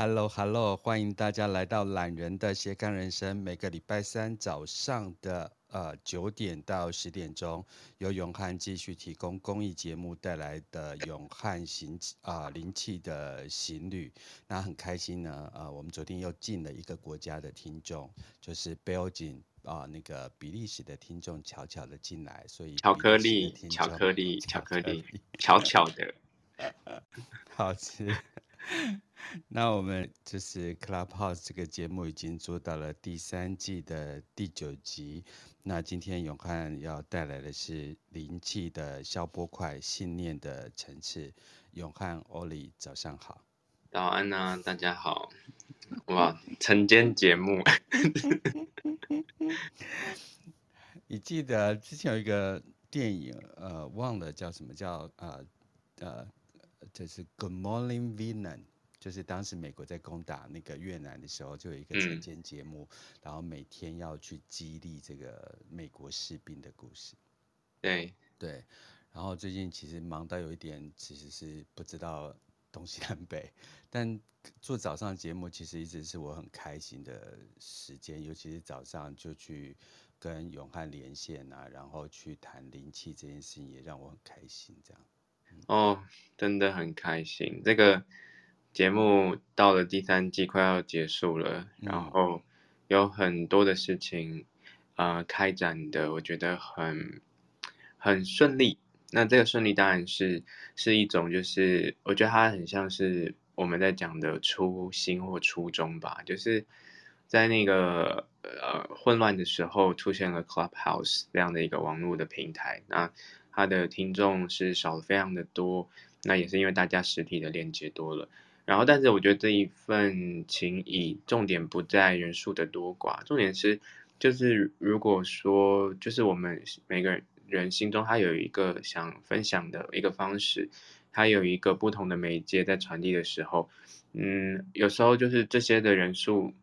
Hello，Hello，hello, 欢迎大家来到懒人的斜杠人生。每个礼拜三早上的呃九点到十点钟，由永汉继续提供公益节目带来的永汉行啊、呃、灵气的行旅。那很开心呢，呃，我们昨天又进了一个国家的听众，就是 Belgium 啊、呃，那个比利时的听众悄悄的进来，所以巧克力，巧克力，巧克力，巧巧的，好吃。那我们就是 Clubhouse 这个节目已经做到了第三季的第九集。那今天永汉要带来的是灵气的消波块，信念的层次。永汉 Oli，早上好。早安啊，大家好。哇，晨间节目。你记得之前有一个电影，呃，忘了叫什么叫呃呃，就是 Good Morning Vietnam。就是当时美国在攻打那个越南的时候，就有一个晨间节目，嗯，然后每天要去激励这个美国士兵的故事。对对，然后最近其实忙到有一点，其实是不知道东西南北。但做早上节目其实一直是我很开心的时间，尤其是早上就去跟永汉连线啊，然后去谈灵气这件事情，也让我很开心。这样，嗯，哦，真的很开心。这个。节目到了第三季，快要结束了，然后有很多的事情，呃，开展的我觉得很很顺利。那这个顺利当然是是一种，就是我觉得它很像是我们在讲的初心或初衷吧，就是在那个呃混乱的时候出现了 Clubhouse 这样的一个网络的平台，那它的听众是少了非常的多，那也是因为大家实体的链接多了。然后，但是我觉得这一份情谊，重点不在人数的多寡，重点是，就是如果说，就是我们每个人心中他有一个想分享的一个方式，他有一个不同的媒介在传递的时候，嗯，有时候就是这些的人数，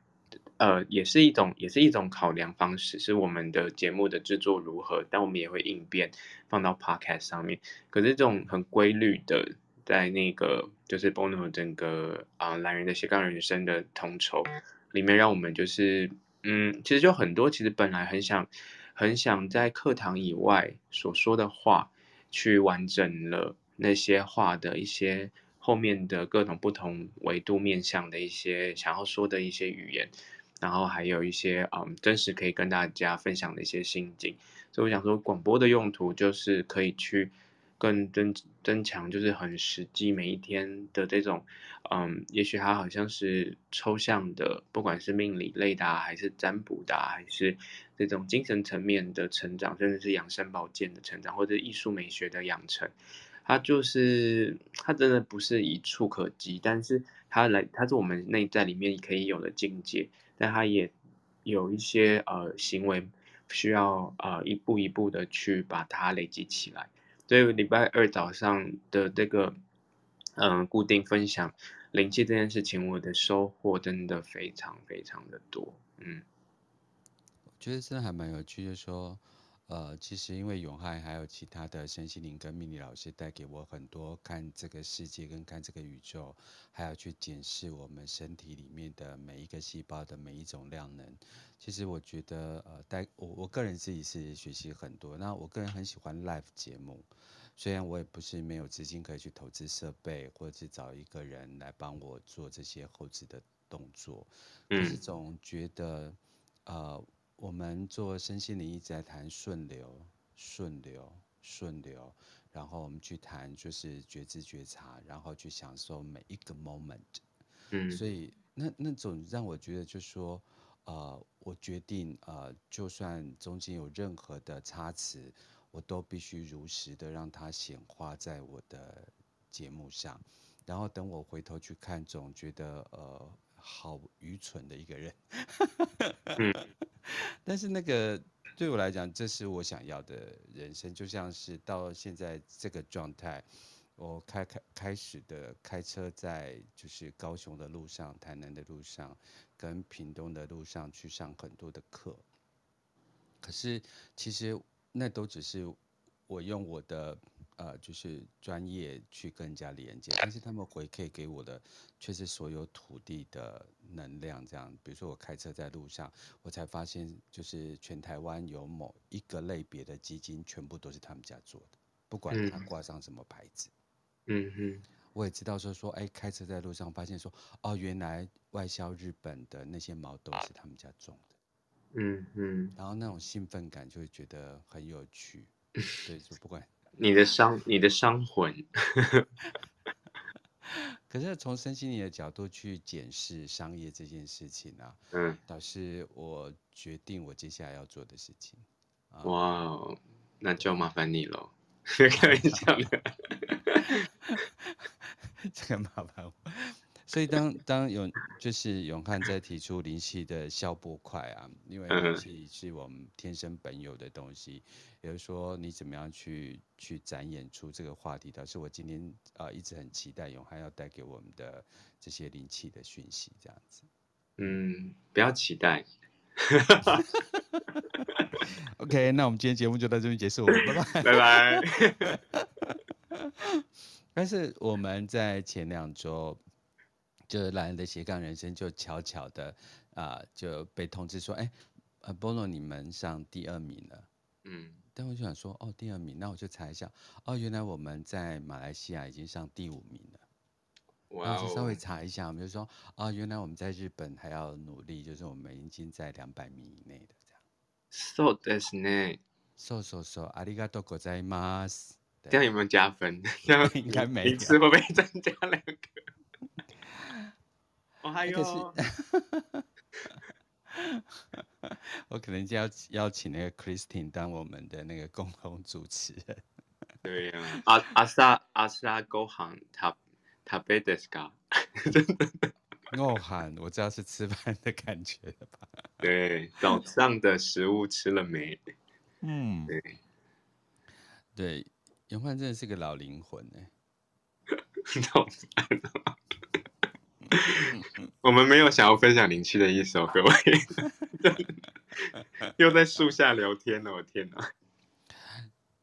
呃，也是一种，也是一种考量方式，是我们的节目的制作如何，但我们也会应变放到 Podcast 上面。可是这种很规律的。在那个就是 Bono 整个啊懒人的斜杠人生的统筹里面，让我们就是嗯，其实就很多，其实本来很想很想在课堂以外所说的话，去完整了那些话的一些后面的各种不同维度面向的一些想要说的一些语言，然后还有一些嗯真实可以跟大家分享的一些心境，所以我想说广播的用途就是可以去。更增增强，就是很实际，每一天的这种，嗯，也许它好像是抽象的，不管是命理类的，还是占卜的，还是这种精神层面的成长，甚至是养生保健的成长，或者艺术美学的养成，它就是它真的不是一触可及，但是它来，它是我们内在里面可以有的境界，但他也有一些呃行为需要呃一步一步的去把它累积起来。所以礼拜二早上的这个，嗯，固定分享灵气这件事情，我的收获真的非常非常的多，嗯。我觉得真的还蛮有趣，就是说，呃，其实因为永汉还有其他的身心灵跟命理老师带给我很多看这个世界跟看这个宇宙，还要去检视我们身体里面的每一个细胞的每一种量能。其实我觉得，呃，带我我个人自己是学习很多。那我个人很喜欢 live 节目，虽然我也不是没有资金可以去投资设备，或者是找一个人来帮我做这些后置的动作，可是总觉得，呃。我们做身心灵一直在谈顺流、顺流、顺流，然后我们去谈就是觉知觉察，然后去享受每一个 moment。嗯，所以那那种让我觉得就是说，呃，我决定呃，就算中间有任何的差池，我都必须如实的让它显化在我的节目上，然后等我回头去看，总觉得呃。好愚蠢的一个人，嗯，但是那个对我来讲，这是我想要的人生，就像是到现在这个状态，我开开开始的开车在就是高雄的路上、台南的路上、跟屏东的路上去上很多的课，可是其实那都只是我用我的呃，就是专业去跟人家连接，但是他们回馈给我的却是所有土地的能量。这样，比如说我开车在路上，我才发现，就是全台湾有某一个类别的基金，全部都是他们家做的，不管它挂上什么牌子。嗯哼，我也知道说说，哎，开车在路上发现说，哦，原来外销日本的那些毛豆是他们家种的。嗯嗯，然后那种兴奋感就会觉得很有趣。对，就不管。你的商，你的商魂。可是从身心灵的角度去检视商业这件事情啊，嗯，导师我决定我接下来要做的事情。哇哦，那就麻烦你喽。开玩笑的，这个麻烦我。所以当当永就是永汉在提出灵气的消波块啊，因为灵气是我们天生本有的东西，也就是说你怎么样去去展演出这个话题，倒是我今天啊、呃、一直很期待永汉要带给我们的这些灵气的讯息，这样子。嗯，不要期待。OK，那我们今天节目就到这边结束，拜拜，拜拜。但是我们在前两周。就是懒人的斜杠人生，就悄悄的啊、呃、就被通知说，哎，呃，波诺你们上第二名了。嗯，但我就想说，哦，第二名，那我就查一下，哦，原来我们在马来西亚已经上第五名了。哇、哦！就稍微查一下，我们就说，哦，原来我们在日本还要努力，就是我们已经在两百名以内的这样。そうですね。そうそうそう。ありがとうございます。这样有没有加分？这样应该没有。一次会不会增加两个？ 还有，我可能就要邀请那个 Christine 当我们的那个共同主持人。对呀、啊，阿阿萨阿萨ご饭食食べですか？真的，我喊，我知道是吃饭的感觉了吧？对，早上的食物吃了没？嗯，对，对，永焕真的是个老灵魂哎。 我们没有想要分享灵气的意思哦，各位。又在树下聊天了，我天哪！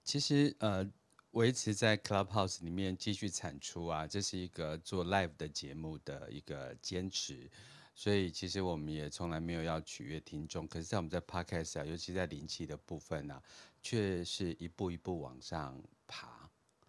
其实呃，维持在 Clubhouse 里面继续产出啊，这是一个做 live 的节目的一个坚持。所以其实我们也从来没有要取悦听众，可是，在我们在 Podcast 啊，尤其在灵气的部分啊，却是一步一步往上爬。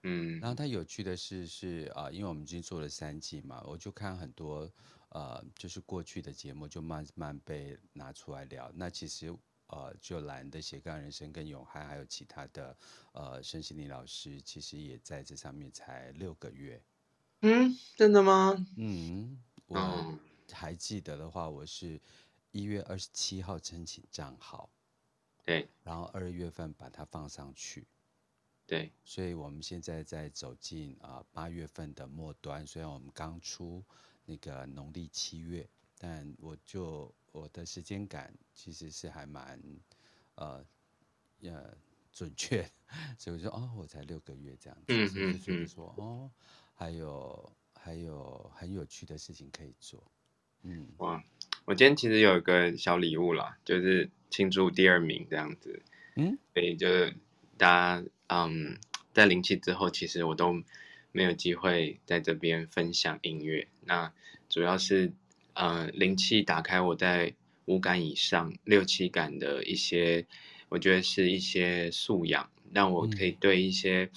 嗯，然后它有趣的是，是啊、呃，因为我们已经做了三季嘛，我就看很多呃，就是过去的节目就慢慢被拿出来聊。那其实呃，就蓝的斜杠人生跟永汉还有其他的呃，申心灵老师，其实也在这上面才六个月。嗯，真的吗？嗯，我还记得的话，我是一月二十七号申请账号，对，然后二月份把它放上去。对，所以我们现在在走进啊八月份的末端，虽然我们刚出那个农历七月，但我就我的时间感其实是还蛮呃呃准确，所以我说哦，我才六个月这样子，嗯嗯所以说哦，还有还有很有趣的事情可以做，嗯，哇，我今天其实有一个小礼物啦，就是庆祝第二名这样子，嗯，所以就是大家。嗯，在灵气之后，其实我都没有机会在这边分享音乐。那主要是，呃，灵气打开我在五感以上六七感的一些，我觉得是一些素养，让我可以对一些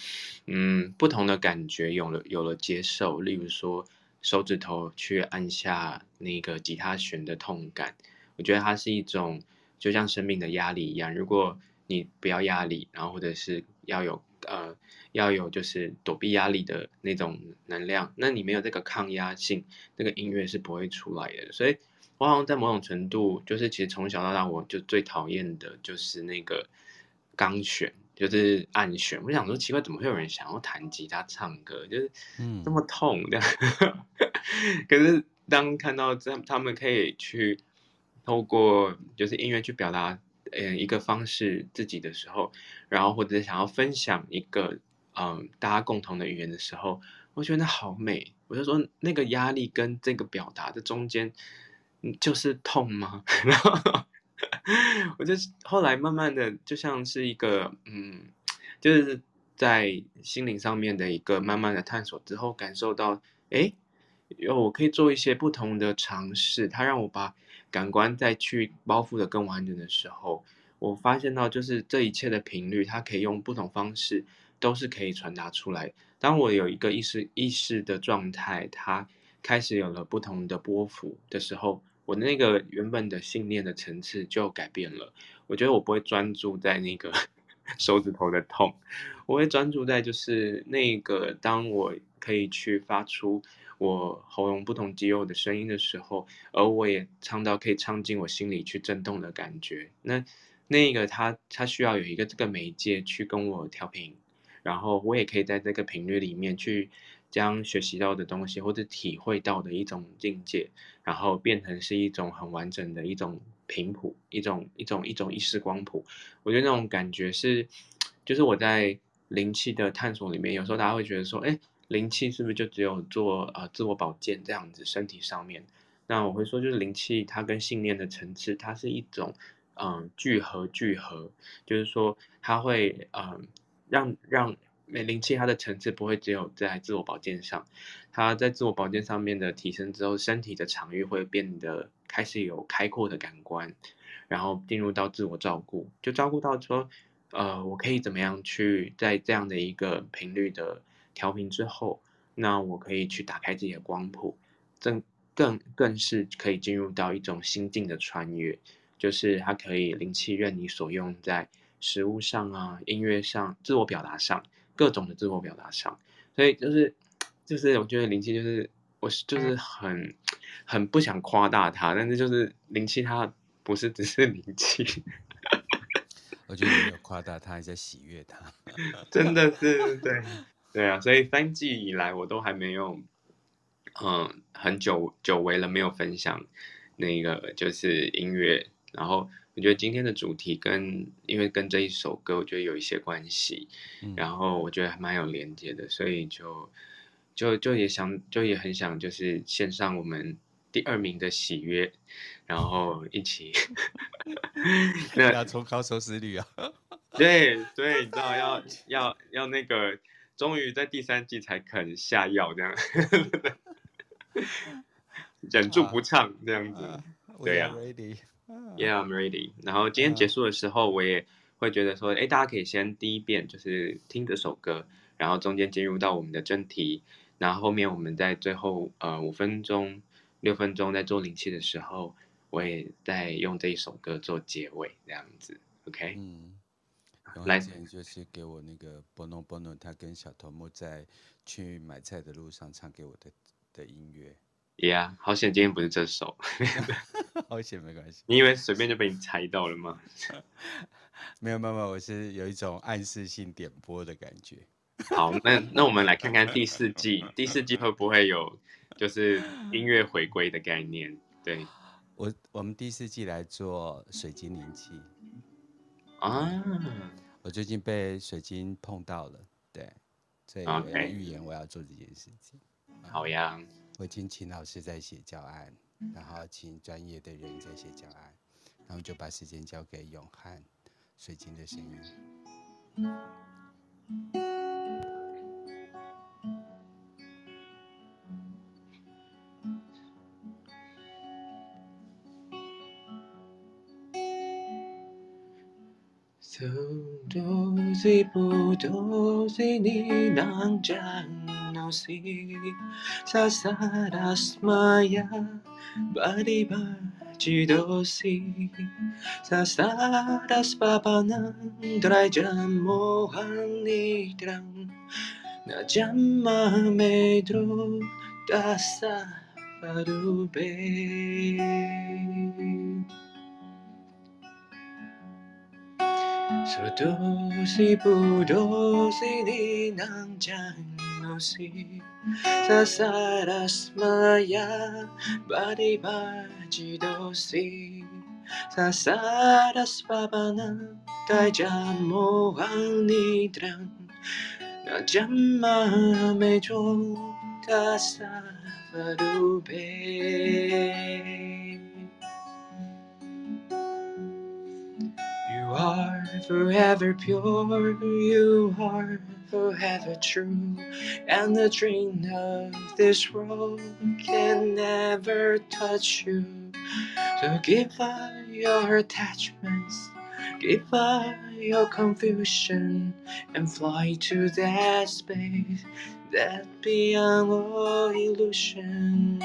嗯，嗯不同的感觉有了有了接受。例如说，手指头去按下那个吉他弦的痛感，我觉得它是一种就像生命的压力一样。如果你不要压力，然后或者是。要有呃，要有就是躲避压力的那种能量。那你没有这个抗压性，那个音乐是不会出来的。所以，我好像在某种程度，就是其实从小到大，我就最讨厌的就是那个钢弦，就是按弦。我想说，奇怪，怎么会有人想要弹吉他唱歌，就是这么痛这样。嗯、可是当看到这他们可以去透过就是音乐去表达。嗯，一个方式自己的时候，然后或者想要分享一个嗯大家共同的语言的时候，我觉得那好美。我就说那个压力跟这个表达的中间，就是痛吗？然后我就后来慢慢的就像是一个嗯，就是在心灵上面的一个慢慢的探索之后，感受到，哎，有我可以做一些不同的尝试。它让我把感官再去包覆的更完整的时候，我发现到就是这一切的频率，它可以用不同方式，都是可以传达出来。当我有一个意识意识的状态，它开始有了不同的波幅的时候，我那个原本的信念的层次就改变了。我觉得我不会专注在那个 手指头的痛，我会专注在就是那个当我可以去发出我喉咙不同肌肉的声音的时候，而我也唱到可以唱进我心里去震动的感觉。那那个它它需要有一个这个媒介去跟我调频。然后我也可以在这个频率里面去将学习到的东西或者体会到的一种境界，然后变成是一种很完整的一种频谱，一种一种一种意识光谱。我觉得那种感觉是，就是我在灵气的探索里面，有时候大家会觉得说，哎，灵气是不是就只有做呃自我保健这样子身体上面？那我会说，就是灵气它跟信念的层次，它是一种嗯聚合聚合，就是说它会嗯。让让灵气它的层次不会只有在自我保健上，它在自我保健上面的提升之后，身体的场域会变得开始有开阔的感官，然后进入到自我照顾，就照顾到说，呃，我可以怎么样去在这样的一个频率的调频之后，那我可以去打开自己的光谱，更更更是可以进入到一种心境的穿越，就是它可以灵气任你所用在。食物上啊，音乐上，自我表达上，各种的自我表达上，所以就是就是我觉得灵气就是我是就是很很不想夸大它，但是就是灵气它不是只是灵气，我觉得没有夸大它，还在喜悦它，真的是对对啊，所以三季以来我都还没有嗯很久久违了没有分享那个就是音乐，然后。我觉得今天的主题跟因为跟这一首歌，我觉得有一些关系，嗯、然后我觉得还蛮有连接的，所以就就就也想就也很想就是献上我们第二名的喜悦，然后一起 那要冲高收视率啊！对 对，你知道要要要那个，终于在第三季才肯下药这样，忍住不唱这样子，啊、对呀、啊。Yeah, I'm ready. 然后今天结束的时候，我也会觉得说，哎，大家可以先第一遍就是听这首歌，然后中间进入到我们的真题，然后后面我们在最后呃五分钟、六分钟在做灵气的时候，我也在用这一首歌做结尾，这样子，OK？嗯，来，就是给我那个 Bono Bono，他跟小头目在去买菜的路上唱给我的的音乐。Yeah，好险今天不是这首。好险没关系。你以为随便就被你猜到了吗？没有没有没有，我是有一种暗示性点播的感觉。好，那那我们来看看第四季，第四季会不会有就是音乐回归的概念？对，我我们第四季来做水晶灵气啊。我最近被水晶碰到了，对，所以我预言我要做这件事情。Okay. 好呀。我已经请老师在写教案，然后请专业的人在写教案，然后就把时间交给永汉水晶的声音。走到这步，都是你能将我死。傻傻的玛雅，巴蒂巴吉多西。傻傻的爸爸，能带来这么欢乐的人。那这么美的大沙巴鲁贝。数多少，多少年能将我思？三山那山呀，不离不弃都是。三山那山，爸爸能带着我往里钻，那山妈妈捉住他，啥都不怕。You are forever pure, you are forever true, and the dream of this world can never touch you. So give up your attachments, give up your confusion, and fly to that space that beyond all illusion.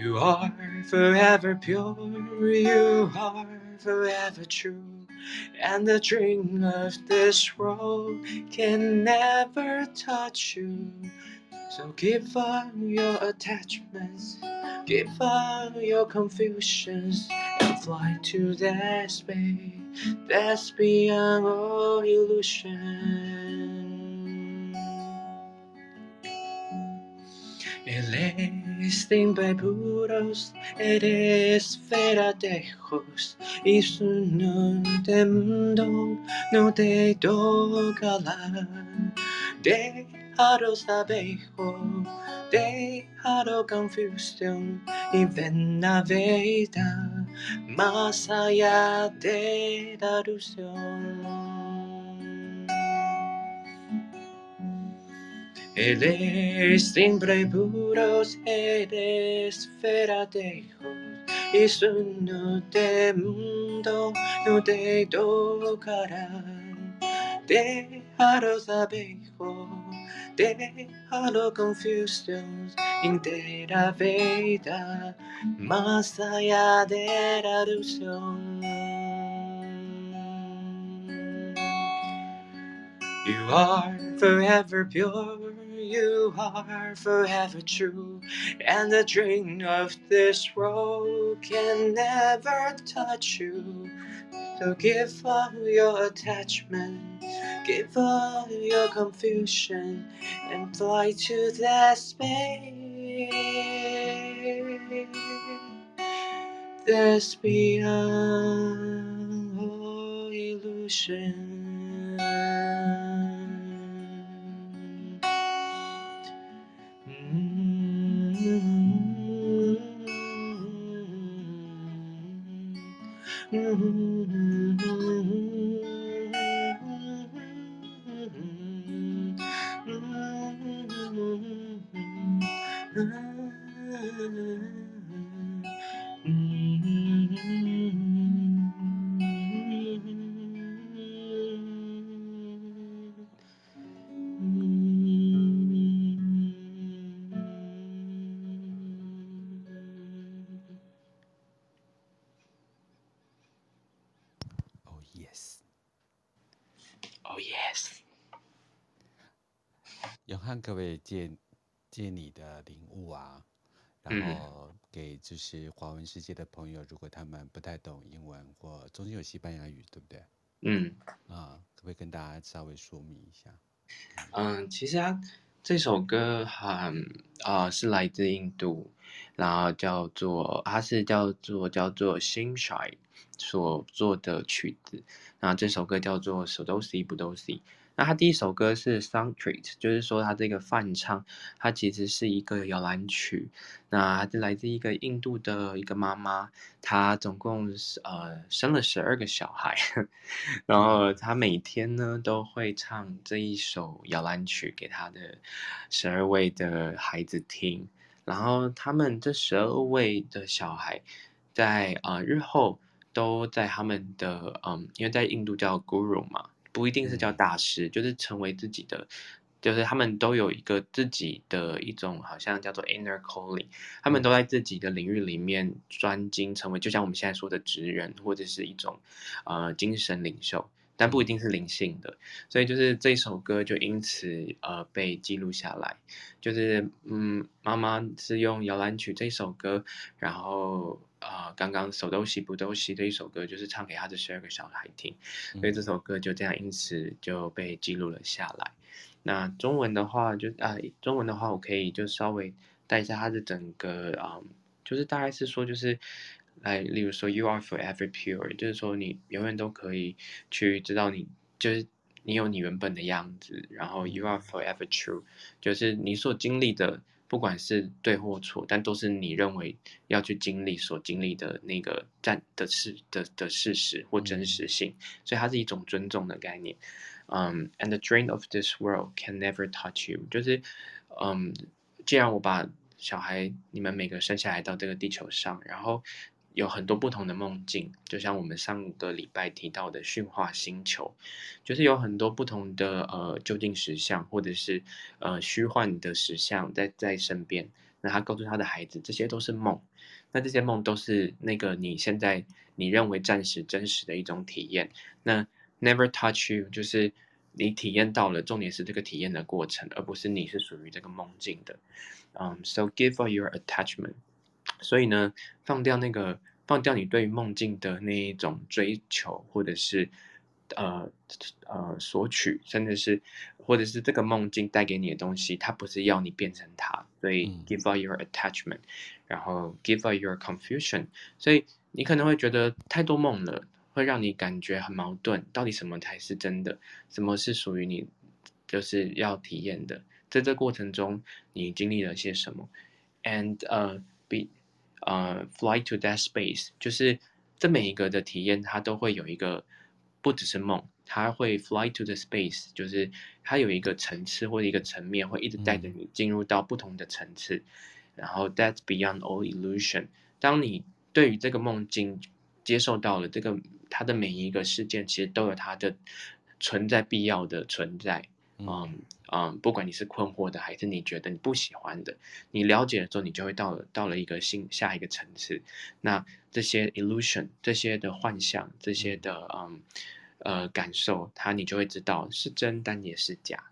You are forever pure, you are forever true, and the dream of this world can never touch you. So give up your attachments, give up your confusions, and fly to that space that's beyond all illusion. El siempre puros, eres verdaderos, y su mundo no te tocará. Déjalo abejos, déjalo confusión, y ven a vida más allá de la ilusión. Eres siempre puros, eres verdaderos, y su no de mundo no te tocará. Déjalo abejos, déjalo confusión, entera vida, más allá de la ilusión. You are forever pure, you are forever true, and the dream of this world can never touch you. So give up your attachment, give up your confusion, and fly to that space that's beyond all illusion. Mm-hmm. 借借你的领悟啊，然后给就是华文世界的朋友，如果他们不太懂英文或中间有西班牙语，对不对？嗯，啊，可不可以跟大家稍微说明一下？嗯，其实啊，这首歌很啊、呃、是来自印度，然后叫做它是叫做叫做 Shimshai 所做的曲子，那这首歌叫做 Sodosi Budosi。那他第一首歌是 Song Treat，就是说他这个梵唱，它其实是一个摇篮曲。那来自一个印度的一个妈妈，她总共呃生了十二个小孩，然后她每天呢都会唱这一首摇篮曲给她的十二位的孩子听。然后他们这十二位的小孩在，在呃日后都在他们的嗯，因为在印度叫 Guru 嘛。不一定是叫大师，嗯、就是成为自己的，就是他们都有一个自己的一种，好像叫做 inner calling，他们都在自己的领域里面专精，成为就像我们现在说的职人或者是一种呃精神领袖，但不一定是灵性的，所以就是这首歌就因此呃被记录下来，就是嗯妈妈是用摇篮曲这首歌，然后。啊、呃，刚刚手都洗不都洗的一首歌，就是唱给他的十二个小孩听，所以这首歌就这样因此就被记录了下来。那中文的话就，就啊，中文的话，我可以就稍微带一下它的整个啊、嗯，就是大概是说，就是来，例如说，You are forever pure，就是说你永远都可以去知道你，就是你有你原本的样子，然后 You are forever true，就是你所经历的。不管是对或错，但都是你认为要去经历所经历的那个战的事的的事实或真实性，嗯、所以它是一种尊重的概念。嗯、um,，and the drain of this world can never touch you，就是，嗯，既然我把小孩你们每个生下来到这个地球上，然后。有很多不同的梦境，就像我们上个礼拜提到的驯化星球，就是有很多不同的呃究竟实相，或者是呃虚幻的实相在在身边。那他告诉他的孩子，这些都是梦，那这些梦都是那个你现在你认为暂时真实的一种体验。那 never touch you 就是你体验到了，重点是这个体验的过程，而不是你是属于这个梦境的。嗯、，So give up your attachment。所以呢，放掉那个，放掉你对梦境的那一种追求，或者是呃呃索取，甚至是或者是这个梦境带给你的东西，它不是要你变成它。所以 give up your attachment，然后 give up your confusion。所以你可能会觉得太多梦了，会让你感觉很矛盾。到底什么才是真的？什么是属于你，就是要体验的？在这过程中，你经历了些什么？And 呃、uh, be 呃、uh,，fly to that space，就是这每一个的体验，它都会有一个，不只是梦，它会 fly to the space，就是它有一个层次或者一个层面，会一直带着你进入到不同的层次。嗯、然后 that's beyond all illusion。当你对于这个梦境接受到了这个它的每一个事件，其实都有它的存在必要的存在。嗯嗯，不管你是困惑的，还是你觉得你不喜欢的，你了解了之后，你就会到了到了一个新下一个层次。那这些 illusion，这些的幻象，这些的嗯呃感受，它你就会知道是真，但也是假。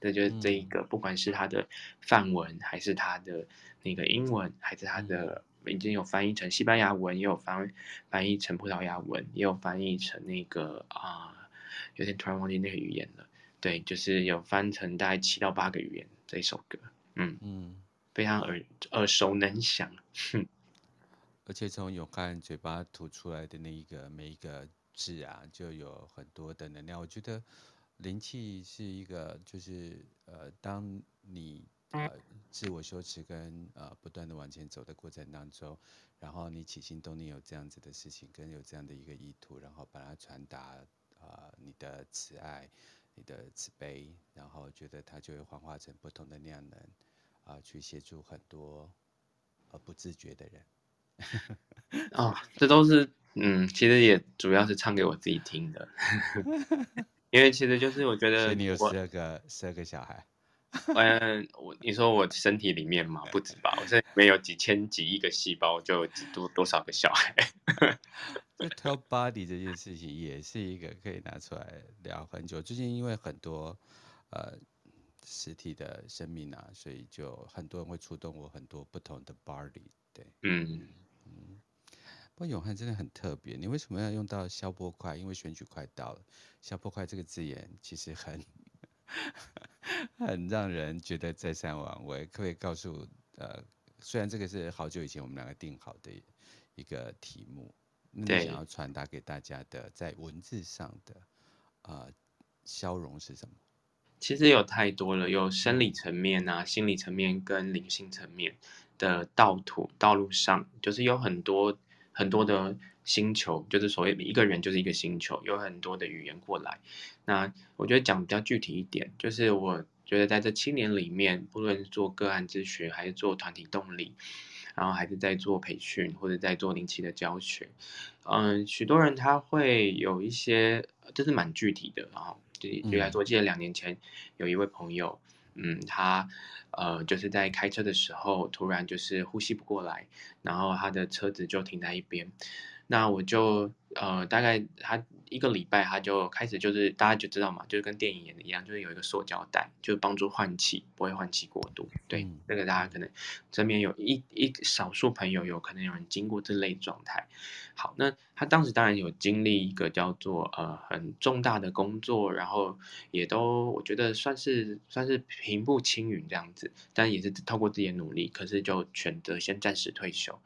这就是这一个，不管是它的范文，还是它的那个英文，还是它的已经有翻译成西班牙文，也有翻翻译成葡萄牙文，也有翻译成那个啊、呃，有点突然忘记那个语言了。对，就是有翻成大概七到八个语言这一首歌，嗯嗯，非常耳耳熟能详，哼，而且从永汉嘴巴吐出来的那一个每一个字啊，就有很多的能量。我觉得灵气是一个，就是呃，当你呃自我修持跟呃不断的往前走的过程当中，然后你起心动念有这样子的事情，跟有这样的一个意图，然后把它传达啊、呃，你的慈爱。你的慈悲，然后觉得它就会幻化成不同的量能，啊、呃，去协助很多呃不自觉的人。哦，这都是嗯，其实也主要是唱给我自己听的，因为其实就是我觉得，你有十二个十二个小孩。嗯，我你说我身体里面嘛，不止吧？我这里面有几千几亿个细胞，就有几多多少个小孩。这 tell body 这件事情也是一个可以拿出来聊很久。最近因为很多呃实体的生命啊，所以就很多人会触动我很多不同的 body。对，嗯嗯。不过永汉真的很特别，你为什么要用到消波块？因为选举快到了，消波块这个字眼其实很。很让人觉得在三王，我也可以告诉呃，虽然这个是好久以前我们两个定好的一个题目，那你想要传达给大家的在文字上的呃消融是什么？其实有太多了，有生理层面啊、心理层面跟灵性层面的道途道路上，就是有很多很多的。星球就是所谓一个人就是一个星球，有很多的语言过来。那我觉得讲比较具体一点，就是我觉得在这七年里面，不论是做个案咨询，还是做团体动力，然后还是在做培训或者在做灵气的教学，嗯，许多人他会有一些，这是蛮具体的。然后就就来说，记得两年前有一位朋友，嗯，他呃就是在开车的时候，突然就是呼吸不过来，然后他的车子就停在一边。那我就呃，大概他一个礼拜，他就开始就是大家就知道嘛，就是跟电影演的一样，就是有一个塑胶袋，就是帮助换气，不会换气过度。对，嗯、那个大家可能身边有一一少数朋友有可能有人经过这类状态。好，那他当时当然有经历一个叫做呃很重大的工作，然后也都我觉得算是算是平步青云这样子，但也是透过自己的努力，可是就选择先暂时退休。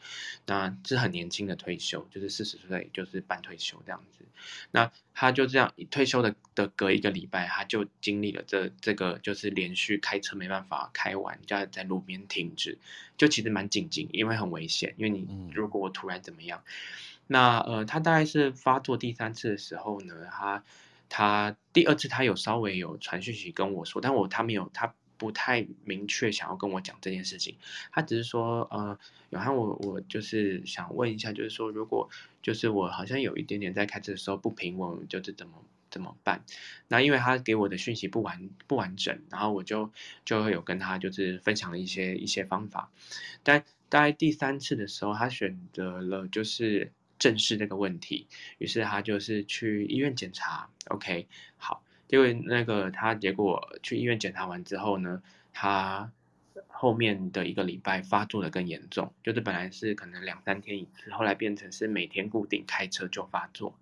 那是很年轻的退休，就是四十岁，就是半退休这样子。那他就这样退休的的隔一个礼拜，他就经历了这这个就是连续开车没办法开完，就要在路边停止，就其实蛮紧急，因为很危险，因为你如果突然怎么样，嗯、那呃他大概是发作第三次的时候呢，他他第二次他有稍微有传讯息跟我说，但我他没有他。不太明确想要跟我讲这件事情，他只是说，呃，有汉，我我就是想问一下，就是说，如果就是我好像有一点点在开车的时候不平稳，就是怎么怎么办？那因为他给我的讯息不完不完整，然后我就就会有跟他就是分享了一些一些方法，但大概第三次的时候，他选择了就是正视这个问题，于是他就是去医院检查，OK，好。因为那个他结果去医院检查完之后呢，他后面的一个礼拜发作的更严重，就是本来是可能两三天一次，后来变成是每天固定开车就发作。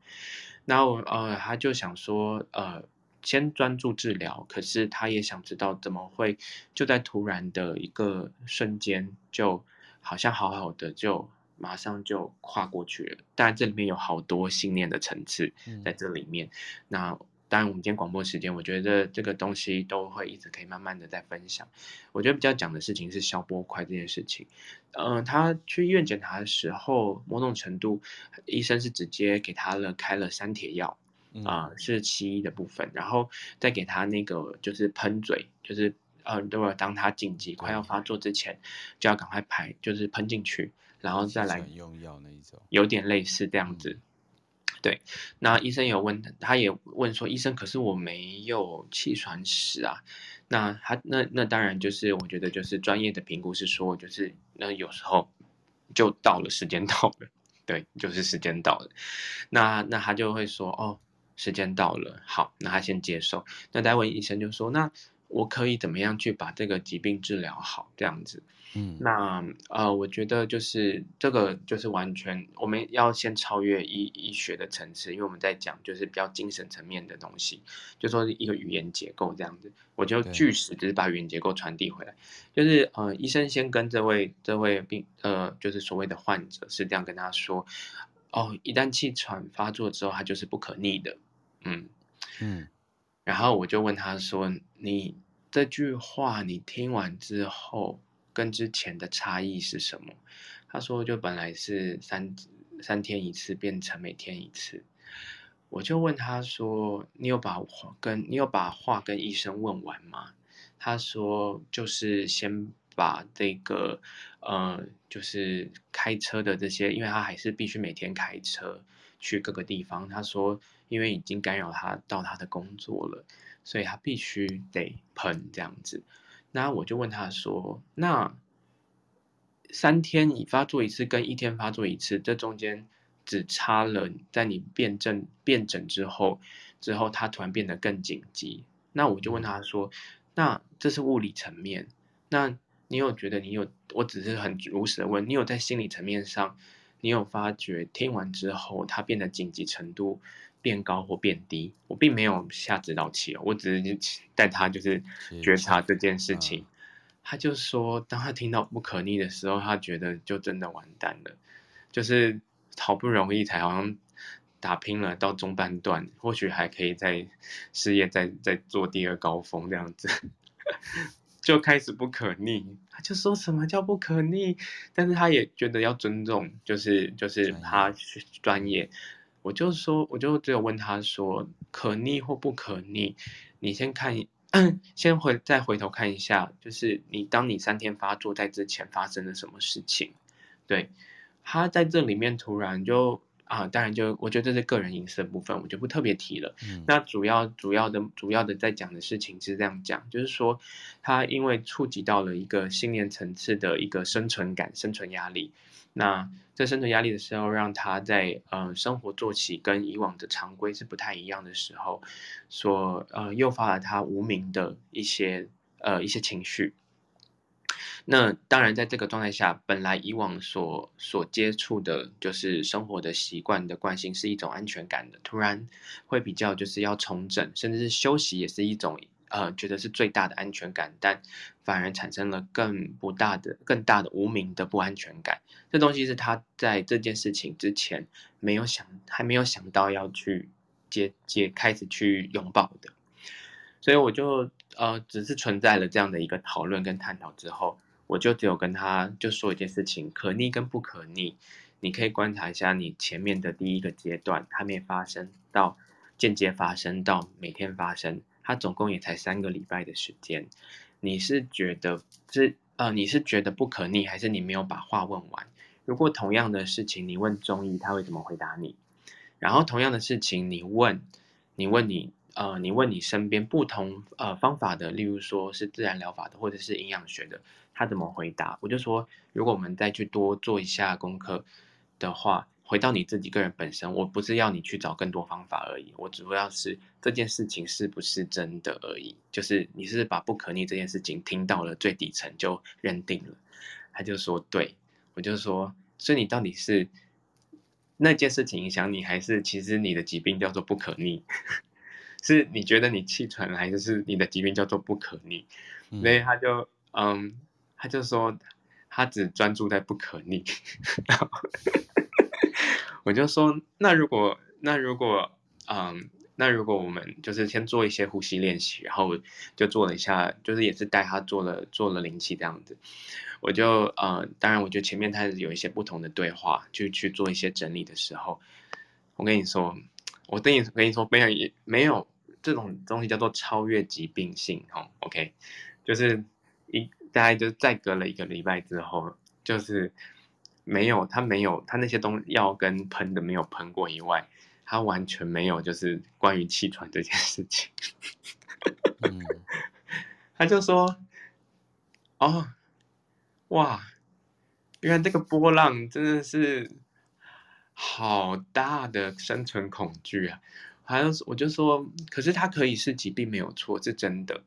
然后呃，他就想说呃，先专注治疗，可是他也想知道怎么会就在突然的一个瞬间，就好像好好的就马上就跨过去了。当然这里面有好多信念的层次在这里面，嗯、那。当然，我们今天广播时间，我觉得这个东西都会一直可以慢慢的在分享。我觉得比较讲的事情是消波块这件事情。嗯、呃，他去医院检查的时候，某种程度，医生是直接给他了开了三铁药，啊、呃，是西医的部分，然后再给他那个就是喷嘴，就是呃，对吧？当他紧急快要发作之前，就要赶快排，就是喷进去，然后再来用药那一种，有点类似这样子。嗯对，那医生有问，他他也问说，医生，可是我没有气喘史啊。那他那那当然就是，我觉得就是专业的评估是说，就是那有时候就到了时间到了，对，就是时间到了。那那他就会说，哦，时间到了，好，那他先接受。那待会医生就说，那我可以怎么样去把这个疾病治疗好？这样子。嗯，那呃，我觉得就是这个，就是完全我们要先超越医医学的层次，因为我们在讲就是比较精神层面的东西，就说一个语言结构这样子。我就据实只是把语言结构传递回来，就是呃，医生先跟这位这位病呃，就是所谓的患者是这样跟他说，哦，一旦气喘发作之后，它就是不可逆的，嗯嗯。然后我就问他说，你这句话你听完之后。跟之前的差异是什么？他说，就本来是三三天一次，变成每天一次。我就问他说：“你有把话跟你有把话跟医生问完吗？”他说：“就是先把这个呃，就是开车的这些，因为他还是必须每天开车去各个地方。他说，因为已经干扰他到他的工作了，所以他必须得喷这样子。”那我就问他说：“那三天你发作一次，跟一天发作一次，这中间只差了在你辨证辨诊之后，之后他突然变得更紧急。那我就问他说：那这是物理层面，那你有觉得你有？我只是很如实的问你，有在心理层面上，你有发觉听完之后他变得紧急程度？”变高或变低，我并没有下指导棋哦，我只是带他就是觉察这件事情。他就说，当他听到不可逆的时候，他觉得就真的完蛋了，就是好不容易才好像打拼了到中半段，或许还可以在事业再再做第二高峰这样子，就开始不可逆。他就说什么叫不可逆？但是他也觉得要尊重，就是就是他专业。我就说，我就只有问他说，可逆或不可逆，你先看，先回再回头看一下，就是你当你三天发作在之前发生了什么事情？对，他在这里面突然就啊，当然就我觉得这是个人隐私的部分，我就不特别提了。嗯、那主要主要的主要的在讲的事情是这样讲，就是说他因为触及到了一个信念层次的一个生存感、生存压力。那在生存压力的时候，让他在呃生活作息跟以往的常规是不太一样的时候，所呃诱发了他无名的一些呃一些情绪。那当然，在这个状态下，本来以往所所接触的，就是生活的习惯的惯性是一种安全感的，突然会比较就是要重整，甚至是休息也是一种呃觉得是最大的安全感，但反而产生了更不大的、更大的无名的不安全感。这东西是他在这件事情之前没有想，还没有想到要去接接开始去拥抱的。所以我就呃只是存在了这样的一个讨论跟探讨之后，我就只有跟他就说一件事情：可逆跟不可逆。你可以观察一下你前面的第一个阶段，还没发生到间接发生到每天发生，它总共也才三个礼拜的时间。你是觉得是呃你是觉得不可逆，还是你没有把话问完？如果同样的事情你问中医，他会怎么回答你？然后同样的事情你问你问你呃你问你身边不同呃方法的，例如说是自然疗法的，或者是营养学的，他怎么回答？我就说，如果我们再去多做一下功课。的话，回到你自己个人本身，我不是要你去找更多方法而已，我主要是这件事情是不是真的而已，就是你是把不可逆这件事情听到了最底层就认定了，他就说对，我就说，所以你到底是那件事情影响你，还是其实你的疾病叫做不可逆？是你觉得你气喘了，还是是你的疾病叫做不可逆？所以他就嗯，他就说。他只专注在不可逆，然后我就说，那如果那如果嗯，那如果我们就是先做一些呼吸练习，然后就做了一下，就是也是带他做了做了灵气这样子，我就呃，当然我觉得前面他有一些不同的对话，就去做一些整理的时候，我跟你说，我跟你跟你说，没有也没有这种东西叫做超越疾病性哦，OK，就是一。大概就再隔了一个礼拜之后，就是没有他没有他那些东西药跟喷的没有喷过以外，他完全没有就是关于气喘这件事情。嗯、他就说：“哦，哇，原来这个波浪真的是好大的生存恐惧啊！”好像是我就说，可是它可以是疾病没有错，是真的，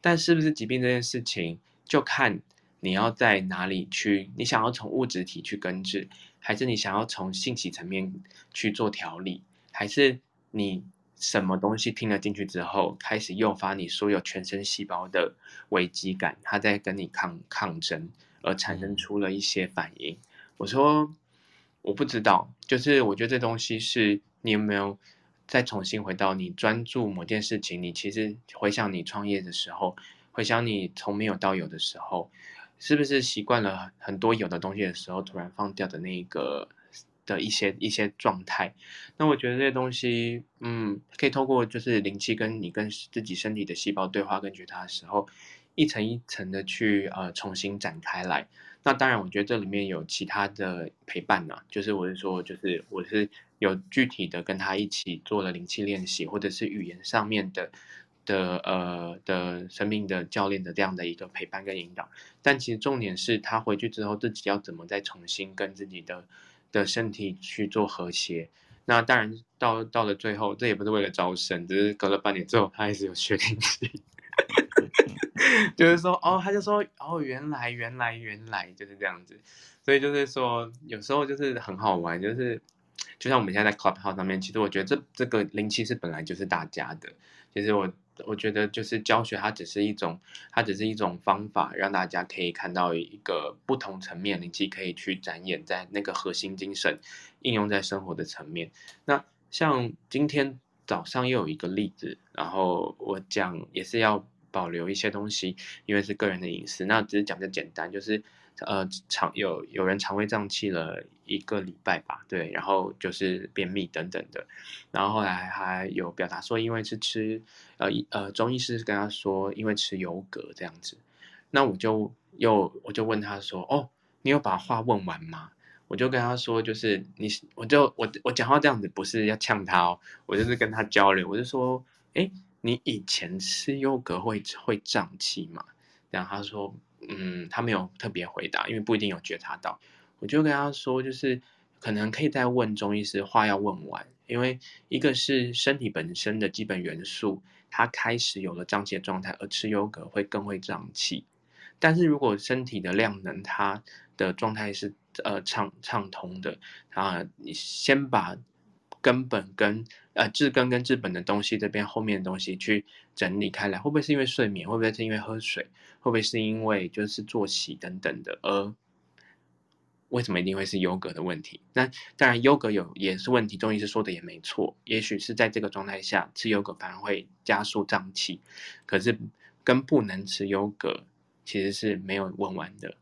但是不是疾病这件事情？就看你要在哪里去，你想要从物质体去根治，还是你想要从信息层面去做调理，还是你什么东西听了进去之后，开始诱发你所有全身细胞的危机感，它在跟你抗抗争，而产生出了一些反应。我说我不知道，就是我觉得这东西是你有没有再重新回到你专注某件事情，你其实回想你创业的时候。回想你从没有到有的时候，是不是习惯了很多有的东西的时候，突然放掉的那个的一些一些状态？那我觉得这些东西，嗯，可以透过就是灵气跟你跟自己身体的细胞对话跟觉察的时候，一层一层的去呃重新展开来。那当然，我觉得这里面有其他的陪伴呢，就是我是说，就是我是有具体的跟他一起做了灵气练习，或者是语言上面的。的呃的生命的教练的这样的一个陪伴跟引导，但其实重点是他回去之后自己要怎么再重新跟自己的的身体去做和谐。那当然到到了最后，这也不是为了招生，只是隔了半年之后，他还是有学灵气，就是说哦，他就说哦，原来原来原来就是这样子，所以就是说有时候就是很好玩，就是就像我们现在在 Clubhouse 上面，其实我觉得这这个灵气是本来就是大家的，其实我。我觉得就是教学，它只是一种，它只是一种方法，让大家可以看到一个不同层面，你既可以去展演在那个核心精神，应用在生活的层面。那像今天早上又有一个例子，然后我讲也是要保留一些东西，因为是个人的隐私。那只是讲的简单，就是。呃，肠有有人肠胃胀气了一个礼拜吧，对，然后就是便秘等等的，然后后来还有表达说，因为是吃，呃呃，中医师跟他说，因为吃油蛤这样子，那我就又我就问他说，哦，你有把话问完吗？我就跟他说，就是你，我就我我讲话这样子不是要呛他哦，我就是跟他交流，我就说，哎，你以前吃油蛤会会胀气吗？然后他说。嗯，他没有特别回答，因为不一定有觉察到。我就跟他说，就是可能可以再问中医师，话要问完，因为一个是身体本身的基本元素，它开始有了胀气的状态，而吃优格会更会胀气。但是如果身体的量能，它的状态是呃畅畅通的啊，你先把根本跟呃治根跟治本的东西这边后面的东西去整理开来，会不会是因为睡眠？会不会是因为喝水？会不会是因为就是作息等等的？而为什么一定会是优格的问题？那当然，优格有也是问题。中医师说的也没错，也许是在这个状态下吃优格反而会加速胀气，可是跟不能吃优格其实是没有问完的。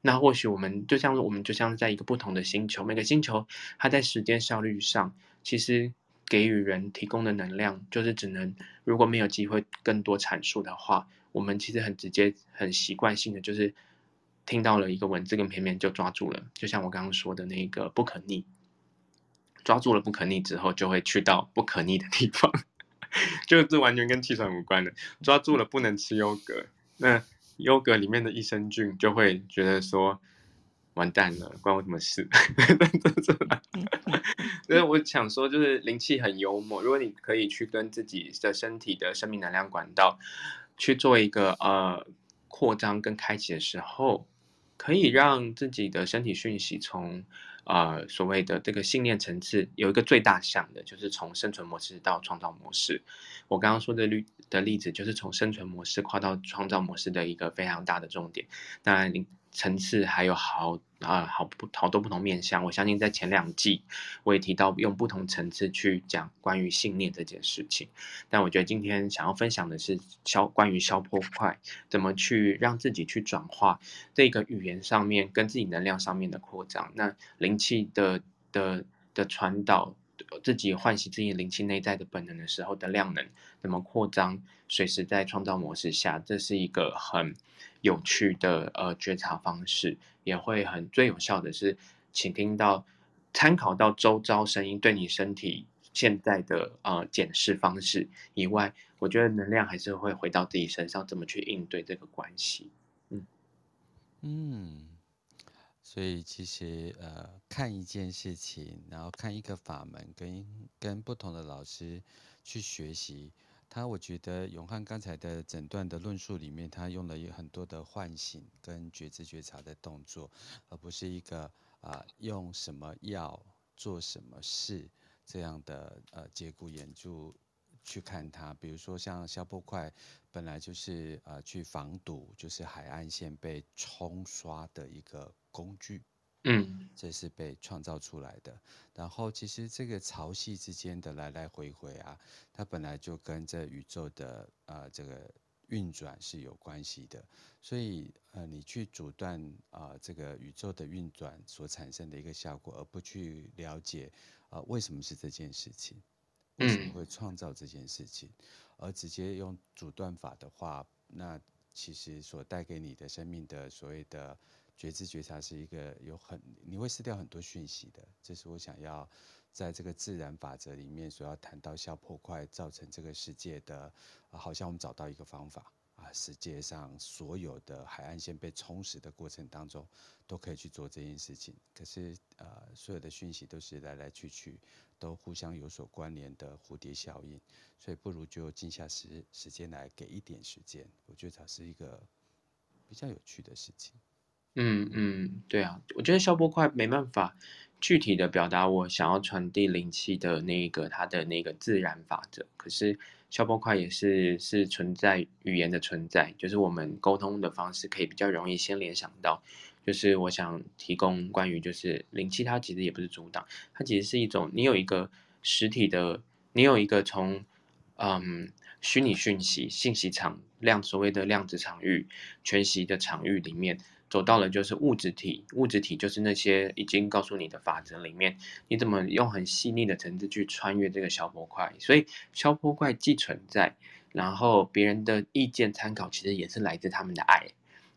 那或许我们就像我们就像是在一个不同的星球，每个星球它在时间效率上，其实给予人提供的能量就是只能，如果没有机会更多阐述的话，我们其实很直接、很习惯性的就是听到了一个文字跟片面就抓住了，就像我刚刚说的那个不可逆，抓住了不可逆之后，就会去到不可逆的地方，就这完全跟气喘无关的，抓住了不能吃优格，那。优格里面的益生菌就会觉得说，完蛋了，关我什么事？所 以我想说，就是灵气很幽默。如果你可以去跟自己的身体的生命能量管道去做一个呃扩张跟开启的时候，可以让自己的身体讯息从。呃，所谓的这个信念层次有一个最大项的，就是从生存模式到创造模式。我刚刚说的例的例子，就是从生存模式跨到创造模式的一个非常大的重点。当然，层次还有好。啊，好不好多不同面向，我相信在前两季我也提到用不同层次去讲关于信念这件事情。但我觉得今天想要分享的是消关于消破块怎么去让自己去转化这个语言上面跟自己能量上面的扩张，那灵气的的的传导，自己唤醒自己灵气内在的本能的时候的量能怎么扩张，随时在创造模式下，这是一个很有趣的呃觉察方式。也会很最有效的是，请听到参考到周遭声音对你身体现在的呃检视方式以外，我觉得能量还是会回到自己身上，怎么去应对这个关系？嗯嗯，所以其实呃看一件事情，然后看一个法门，跟跟不同的老师去学习。他我觉得永汉刚才的诊断的论述里面，他用了有很多的唤醒跟觉知觉察的动作，而不是一个啊、用什么药做什么事这样的呃节骨眼就去看它。比如说像消波块本来就是呃去防堵，就是海岸线被冲刷的一个工具。嗯，这是被创造出来的。然后，其实这个潮汐之间的来来回回啊，它本来就跟这宇宙的呃这个运转是有关系的。所以，呃，你去阻断啊、呃、这个宇宙的运转所产生的一个效果，而不去了解啊、呃、为什么是这件事情，为什么会创造这件事情，嗯、而直接用阻断法的话，那其实所带给你的生命的所谓的。觉知觉察是一个有很你会失掉很多讯息的，这是我想要在这个自然法则里面所要谈到消破快造成这个世界的，啊，好像我们找到一个方法啊，世界上所有的海岸线被冲蚀的过程当中都可以去做这件事情，可是呃所有的讯息都是来来去去，都互相有所关联的蝴蝶效应，所以不如就静下时时间来给一点时间，我觉得它是一个比较有趣的事情。嗯嗯，对啊，我觉得消波块没办法具体的表达我想要传递灵气的那个它的那个自然法则。可是消波块也是是存在语言的存在，就是我们沟通的方式可以比较容易先联想到，就是我想提供关于就是灵气，它其实也不是阻挡，它其实是一种你有一个实体的，你有一个从嗯虚拟讯息信息场量所谓的量子场域全息的场域里面。走到了就是物质体，物质体就是那些已经告诉你的法则里面，你怎么用很细腻的层次去穿越这个消波块？所以消波块既存在，然后别人的意见参考其实也是来自他们的爱，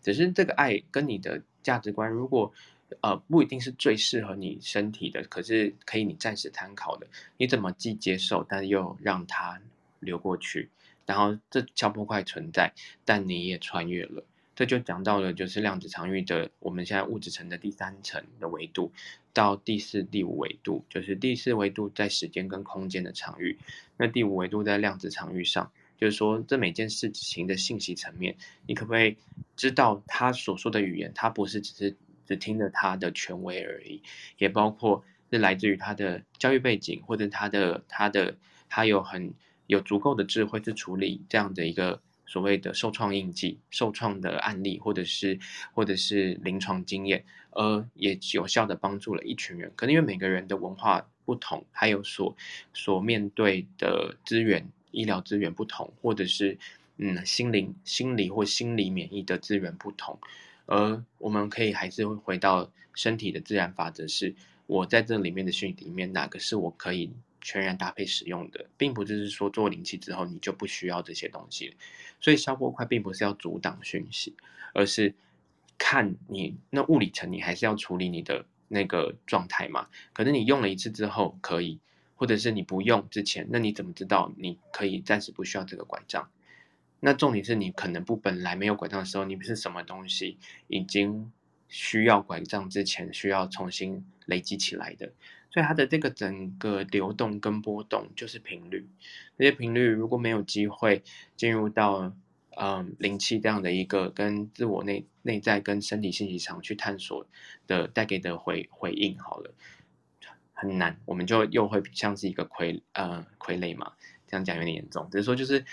只是这个爱跟你的价值观如果呃不一定是最适合你身体的，可是可以你暂时参考的，你怎么既接受，但又让它流过去？然后这消波块存在，但你也穿越了。这就讲到了，就是量子场域的，我们现在物质层的第三层的维度，到第四、第五维度，就是第四维度在时间跟空间的场域，那第五维度在量子场域上，就是说这每件事情的信息层面，你可不可以知道他所说的语言，他不是只是只听着他的权威而已，也包括是来自于他的教育背景，或者他的他的他有很有足够的智慧去处理这样的一个所谓的受创印记、受创的案例，或者是或者是临床经验，而也有效的帮助了一群人。可能因为每个人的文化不同，还有所所面对的资源、医疗资源不同，或者是嗯心灵、心理或心理免疫的资源不同，而我们可以还是会回到身体的自然法则是。我在这里面的训里面，哪个是我可以全然搭配使用的，并不就是说做灵气之后你就不需要这些东西。所以消波块并不是要阻挡讯息，而是看你那物理层，你还是要处理你的那个状态嘛。可能你用了一次之后可以，或者是你不用之前，那你怎么知道你可以暂时不需要这个拐杖？那重点是你可能不本来没有拐杖的时候，你是什么东西已经需要拐杖之前需要重新。累积起来的，所以它的这个整个流动跟波动就是频率。这些频率如果没有机会进入到嗯灵气这样的一个跟自我内内在跟身体信息场去探索的带给的回回应，好了，很难，我们就又会像是一个傀呃傀儡嘛，这样讲有点严重，只是说就是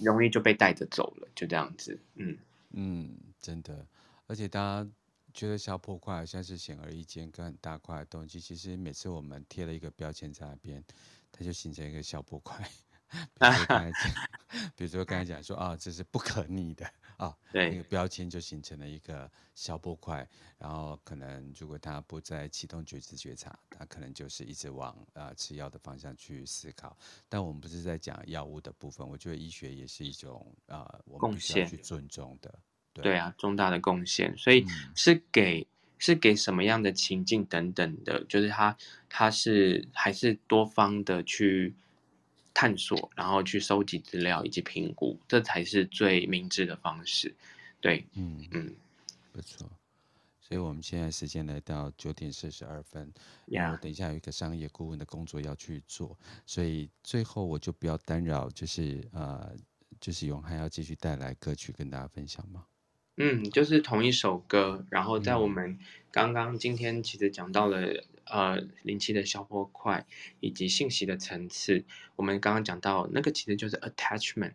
容易就被带着走了，就这样子，嗯嗯，真的，而且大家。觉得小破块好像是显而易见、跟很大块的东西，其实每次我们贴了一个标签在那边，它就形成一个小破块。比如说刚才讲，比如说刚才讲说啊，这是不可逆的啊，对，那个标签就形成了一个消破块。然后可能如果他不再启动觉知觉察，他可能就是一直往啊吃药的方向去思考。但我们不是在讲药物的部分，我觉得医学也是一种啊，我们必须要去尊重的。对，啊，重大的贡献，所以是给、嗯、是给什么样的情境等等的，就是他他是还是多方的去探索，然后去收集资料以及评估，这才是最明智的方式。对，嗯嗯，不错。所以我们现在时间来到九点四十二分，然后等一下有一个商业顾问的工作要去做，所以最后我就不要干扰，就是呃，就是永汉要继续带来歌曲跟大家分享吗？嗯，就是同一首歌，然后在我们刚刚今天其实讲到了、嗯、呃灵气的消波块以及信息的层次，我们刚刚讲到那个其实就是 attachment，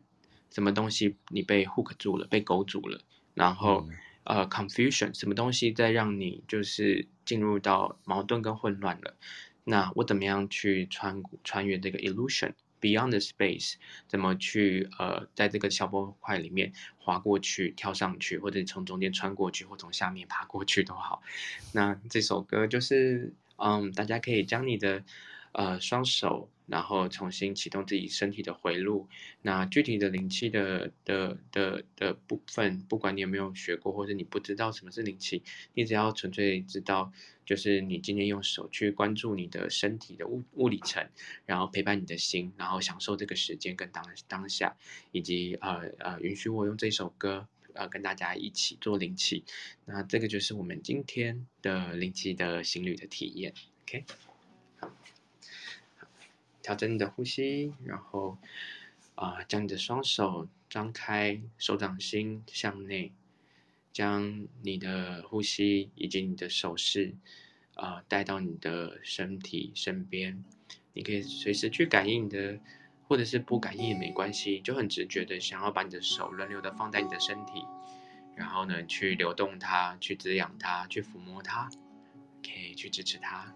什么东西你被 hook 住了，被勾住了，然后、嗯、呃 confusion，什么东西在让你就是进入到矛盾跟混乱了，那我怎么样去穿穿越这个 Beyond the space，怎么去呃，在这个小波块里面滑过去、跳上去，或者从中间穿过去，或从下面爬过去都好。那这首歌就是，嗯，大家可以将你的呃双手。然后重新启动自己身体的回路。那具体的灵气的的的的部分，不管你有没有学过，或者你不知道什么是灵气，你只要纯粹知道，就是你今天用手去关注你的身体的物物理层，然后陪伴你的心，然后享受这个时间跟当当下，以及呃呃允许我用这首歌呃跟大家一起做灵气。那这个就是我们今天的灵气的行旅的体验。OK。调整你的呼吸，然后啊、将你的双手张开，手掌心向内，将你的呼吸以及你的手势啊、带到你的身体身边。你可以随时去感应你的，或者是不感应也没关系，就很直觉的想要把你的手轮流的放在你的身体，然后呢，去流动它，去滋养它，去抚摸它，可以去支持它。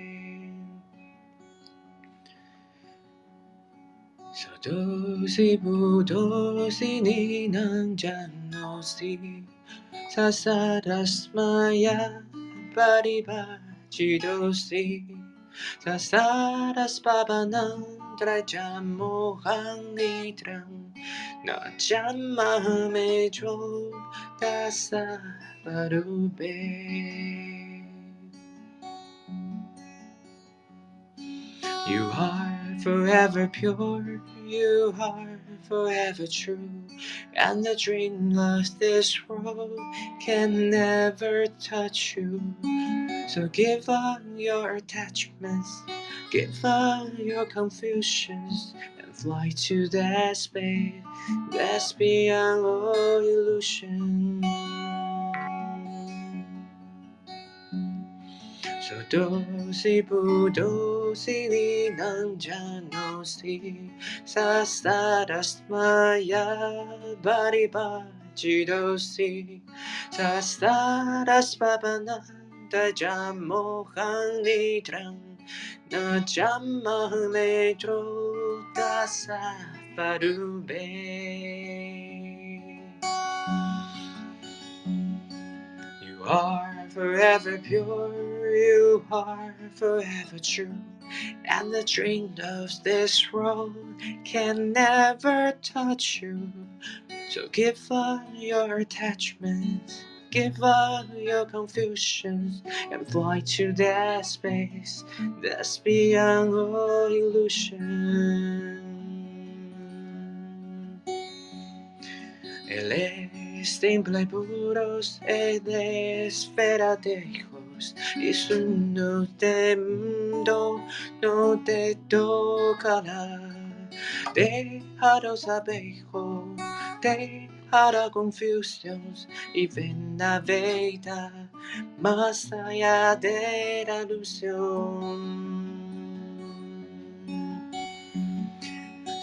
摩航尼特兰，那加玛梅多达萨拉鲁贝。So do si bu do si ni nang jan no si sa sa das maya ba di ba chi do si sa sa das ba ba nang drai jam mo hang ni trang na jam ma me jo da sa ba do be You are forever pure, you are forever true, and the dream of this world can never touch you. So give up your attachments, give up your confusions, and fly to that space that's beyond all illusion. Do si do si ni nan si sa sta das ma ya bari si sa sta das pa pa jam mo han tran na jam ma me tro ta sa pa ru be You are forever pure, you are forever true, and the dream of this world can never touch you. So give up your attachments, give up your confusions, and fly to that space that's beyond all illusion. Él Templa y puros, esfera de hijos. Y su no te no, no te tocará. Dejaros abejo, te hará confusión y ven la veida más allá de la ilusión.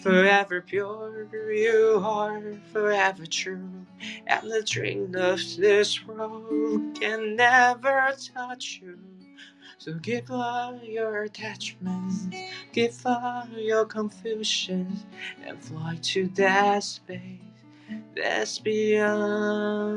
forever pure, you are forever true, and the dream of this world can never touch you. So give up your attachments, give up your confusions, and fly to that space that's beyond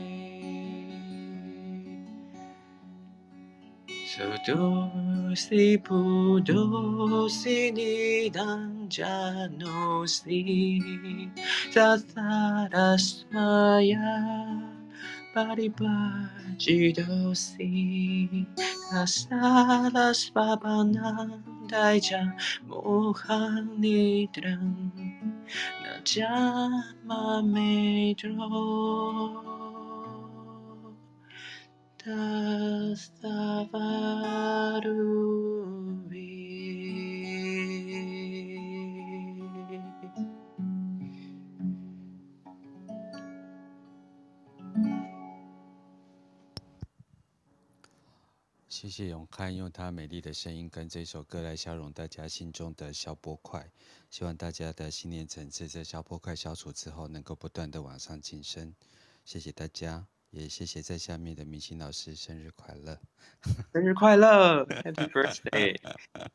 So do si pu do si ni dan ja no si Sa sa ra sa ya pa ri pa ji do si Sa sa ra sa pa na dai ja mo ha ni dran Na ja ma me dron 谢谢永汉用他美丽的声音跟这首歌来消融大家心中的小波块，希望大家的信念层次在小波块消除之后，能够不断的往上晋升。谢谢大家。也谢谢在下面的明星老师，生日快乐！生日快乐，Happy Birthday！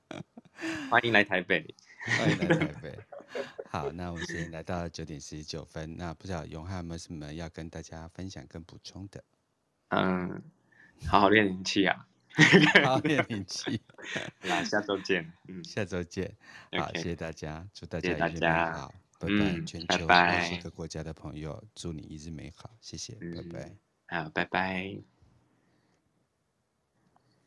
欢迎来台北，欢迎来台北。好，那我们现在来到九点四十九分，那不知道永汉有没有什么要跟大家分享跟补充的？嗯，好好练灵气啊，好好练灵气。那下周见，嗯，下周见。好，okay. 谢谢大家，祝大家一日美好，拜拜，嗯、全球二十个国家的朋友，祝你一日美好，谢谢，嗯、拜拜。好，拜拜。